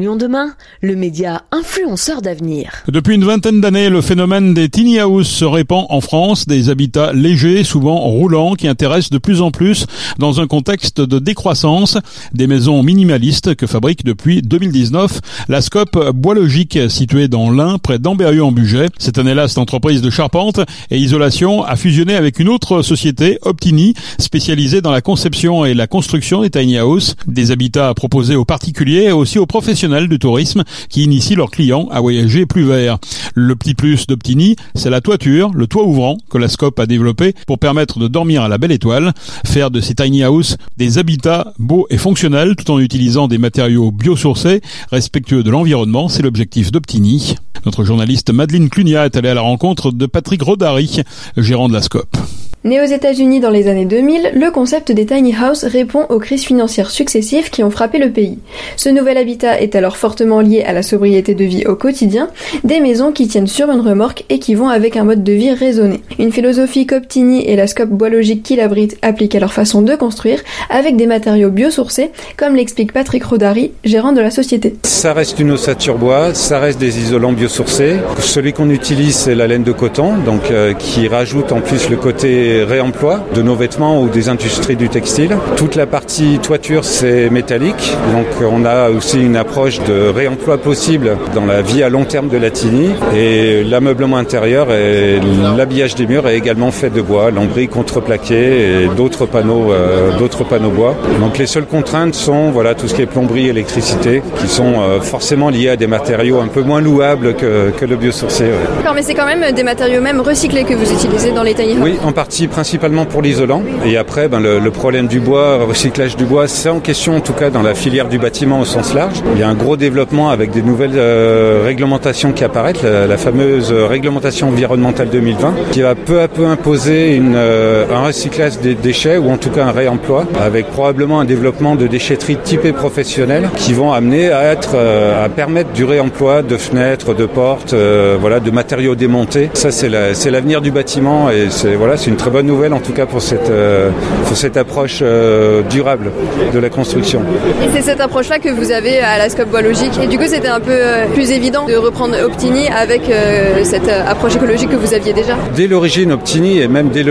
Lyon demain, le média influenceur d'avenir. Depuis une vingtaine d'années, le phénomène des tiny houses se répand en France, des habitats légers, souvent roulants, qui intéressent de plus en plus dans un contexte de décroissance, des maisons minimalistes que fabrique depuis 2019 la Scope Bois Logique, située dans l'Ain, près d'Ambérieu en Bugey. Cette année-là, cette entreprise de charpente et isolation a fusionné avec une autre société, Optini, spécialisée dans la conception et la construction des tiny houses, des habitats proposés aux particuliers et aussi aux professionnels tourisme qui initie leurs clients à voyager plus vert. Le petit plus d'Optini, c'est la toiture, le toit ouvrant que la Scope a développé pour permettre de dormir à la belle étoile, faire de ces tiny houses des habitats beaux et fonctionnels tout en utilisant des matériaux biosourcés, respectueux de l'environnement, c'est l'objectif d'Optini. Notre journaliste Madeleine Clunia est allée à la rencontre de Patrick Rodari, gérant de la Scope. Né aux États-Unis dans les années 2000, le concept des tiny houses répond aux crises financières successives qui ont frappé le pays. Ce nouvel habitat est alors fortement lié à la sobriété de vie au quotidien, des maisons qui tiennent sur une remorque et qui vont avec un mode de vie raisonné. Une philosophie qu'Optini et la scope bois logique qui l'abrite appliquent à leur façon de construire avec des matériaux biosourcés, comme l'explique Patrick Rodari, gérant de la société. Ça reste une ossature bois, ça reste des isolants biosourcés. Celui qu'on utilise, c'est la laine de coton, donc euh, qui rajoute en plus le côté réemploi de nos vêtements ou des industries du textile. Toute la partie toiture, c'est métallique. Donc on a aussi une approche de réemploi possible dans la vie à long terme de la tini. Et l'ameublement intérieur et l'habillage des murs est également fait de bois, lambris contreplaqué et d'autres panneaux, euh, d'autres panneaux bois. Donc les seules contraintes sont voilà tout ce qui est plomberie, électricité, qui sont euh, forcément liés à des matériaux un peu moins louables que, que le biosourcé. D'accord, mais c'est quand même des matériaux même recyclés que vous utilisez dans les tiny Oui, en partie principalement pour l'isolant. Et après, ben, le, problème du bois, recyclage du bois, c'est en question en tout cas dans la filière du bâtiment au sens large. Il y a un gros développement avec des nouvelles euh, réglementations qui apparaissent, la, fameuse réglementation environnementale 2020, qui va peu à peu imposer une, euh, un recyclage des déchets ou en tout cas un réemploi, avec probablement un développement de déchetterie typée professionnelle qui vont amener à être, euh, à permettre du réemploi de fenêtres, de portes, voilà, de matériaux démontés. Ça, c'est l'avenir du bâtiment et voilà, c'est une très bonne nouvelle en tout cas pour cette, euh, pour cette approche euh, durable de la construction. Et c'est cette approche-là que vous avez à la Scope Bois Logique. Et du coup, c'était un peu euh, plus évident de reprendre Optini avec cette approche écologique que vous aviez déjà Dès l'origine, Optini, et même dès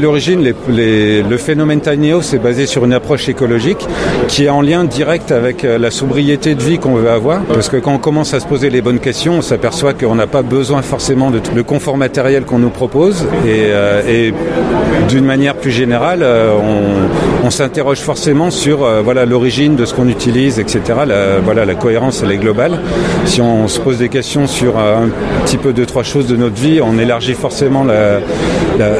l'origine, dès les, le phénomène Tiny House est basé sur une approche écologique qui est en lien direct avec la sobriété de vie qu'on veut avoir. Parce que quand on commence à se poser les bonnes questions, on s'aperçoit qu'on n'a pas besoin forcément de le confort matériel qu'on nous propose. Et, et d'une manière plus générale, euh, on, s'interroge forcément sur euh, voilà l'origine de ce qu'on utilise, etc. La, voilà la cohérence elle est globale. Si on se pose des questions sur euh, un petit peu deux trois choses de notre vie, on élargit forcément la,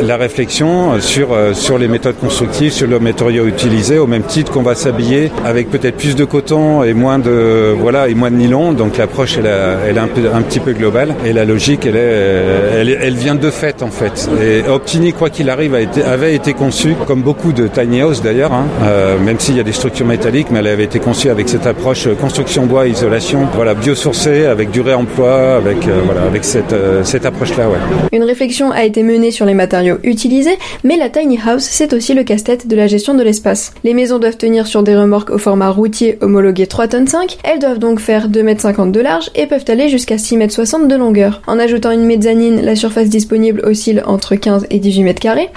la, réflexion sur sur les méthodes constructives, sur le matériau utilisé, au même titre qu'on va s'habiller avec peut-être plus de coton et moins de voilà et moins de nylon. Donc l'approche elle, est un, petit peu globale et la logique elle est elle, elle vient de fait en fait. Et Optini quoi qu'il arrive, avait été conçue, comme beaucoup de tiny house d'ailleurs, hein, euh, même s'il y a des structures métalliques, mais elle avait été conçue avec cette approche euh, construction bois, isolation, voilà, biosourcée, avec du réemploi, avec, euh, voilà, avec cette, cette approche-là. Ouais. Une réflexion a été menée sur les matériaux utilisés, mais la tiny house, c'est aussi le casse-tête de la gestion de l'espace. Les maisons doivent tenir sur des remorques au format routier homologué 3 tonnes 5, elles doivent donc faire 2,50 m de large et peuvent aller jusqu'à 6,60 m de longueur. En ajoutant une mezzanine, la surface disponible oscille entre 15 et 18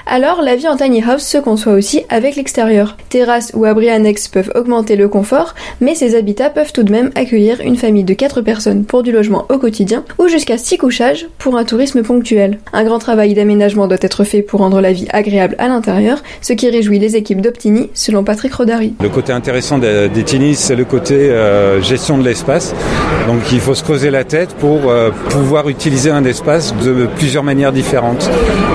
alors la vie en tiny house se conçoit aussi avec l'extérieur. Terrasses ou abris annexes peuvent augmenter le confort, mais ces habitats peuvent tout de même accueillir une famille de 4 personnes pour du logement au quotidien ou jusqu'à 6 couchages pour un tourisme ponctuel. Un grand travail d'aménagement doit être fait pour rendre la vie agréable à l'intérieur, ce qui réjouit les équipes d'Optini selon Patrick Rodari. Le côté intéressant des, Tini, c'est le côté euh, gestion de l'espace. Donc il faut se creuser la tête pour euh, pouvoir utiliser un espace de plusieurs manières différentes.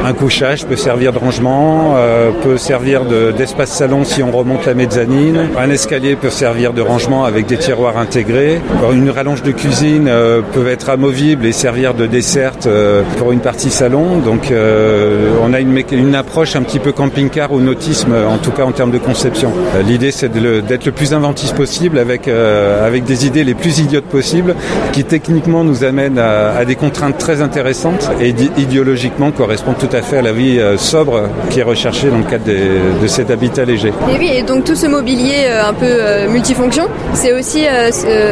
Un couchage peut servir de rangement, euh, peut servir d'espace salon si on remonte la mezzanine. Un escalier peut servir de rangement avec des tiroirs intégrés. Une rallonge de cuisine euh, peut être amovible et servir de desserte euh, pour une partie salon. Donc on a une, approche un petit peu camping-car ou nautisme, en tout cas en termes de conception. L'idée c'est d'être le, plus inventif possible avec, avec des idées les plus idiotes possibles qui techniquement nous amènent à, à des contraintes très intéressantes et idéologiquement correspondent tout à fait à la vie vie sobre qui est recherchée dans le cadre de cet habitat léger. Et oui, et donc tout ce mobilier un peu multifonction, c'est aussi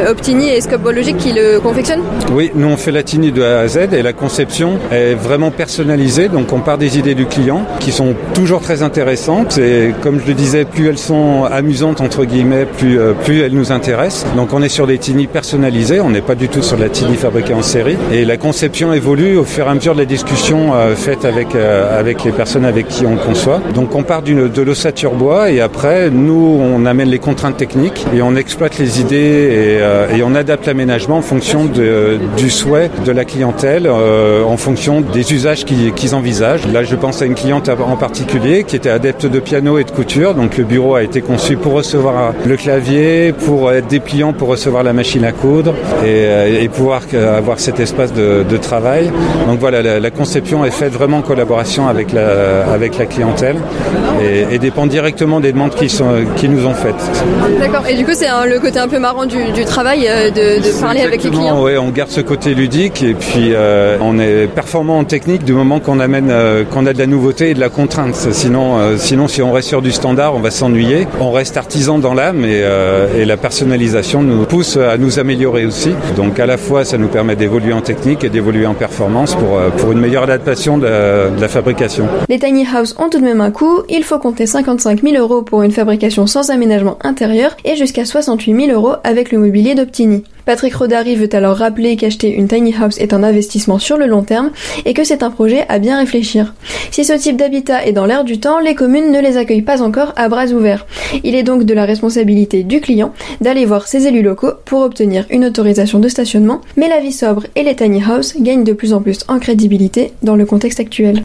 Optini et Scope Biologique qui le confectionnent? Oui, nous on fait la Tini de A à Z et la conception est vraiment personnalisée, donc on part des idées du client qui sont toujours très intéressantes et comme je le disais, plus elles sont amusantes entre guillemets, plus, plus elles nous intéressent. Donc on est sur des Tini personnalisées, on n'est pas du tout sur la Tini fabriquée en série et la conception évolue au fur et à mesure de la discussion euh, faite avec, euh, avec les personnes avec qui on conçoit. Donc on part de l'ossature bois et après nous on amène les contraintes techniques et on exploite les idées et, euh, on adapte l'aménagement en fonction du souhait de la clientèle, en fonction des usages qu'ils envisagent. Là je pense à une cliente en particulier qui était adepte de piano et de couture, donc le bureau a été conçu pour recevoir le clavier, pour être dépliant, pour recevoir la machine à coudre et, et pouvoir avoir cet espace de, travail. Donc voilà, la, la, conception est faite vraiment en collaboration la, avec la clientèle et, et dépend directement des demandes qui, sont, qui nous ont faites. D'accord, et du coup c'est le côté un peu marrant du, du travail euh, de, de parler avec les clients Oui, on garde ce côté ludique et puis euh, on est performant en technique du moment qu'on amène euh, qu'on a de la nouveauté et de la contrainte. Sinon, euh, sinon si on reste sur du standard, on va s'ennuyer. On reste artisan dans l'âme et, et la personnalisation nous pousse à nous améliorer aussi. Donc à la fois ça nous permet d'évoluer en technique et d'évoluer en performance pour, pour une meilleure adaptation de la, de la, fabrication. Les tiny house ont tout de même un coût. Il faut compter 55 000 euros pour une fabrication sans aménagement intérieur et jusqu'à 68 000 euros avec le mobilier d'Optini. Patrick Rodari veut alors rappeler qu'acheter une tiny house est un investissement sur le long terme et que c'est un projet à bien réfléchir. Si ce type d'habitat est dans l'air du temps, les communes ne les accueillent pas encore à bras ouverts. Il est donc de la responsabilité du client d'aller voir ses élus locaux pour obtenir une autorisation de stationnement, mais la vie sobre et les tiny house gagnent de plus en plus en crédibilité dans le contexte actuel.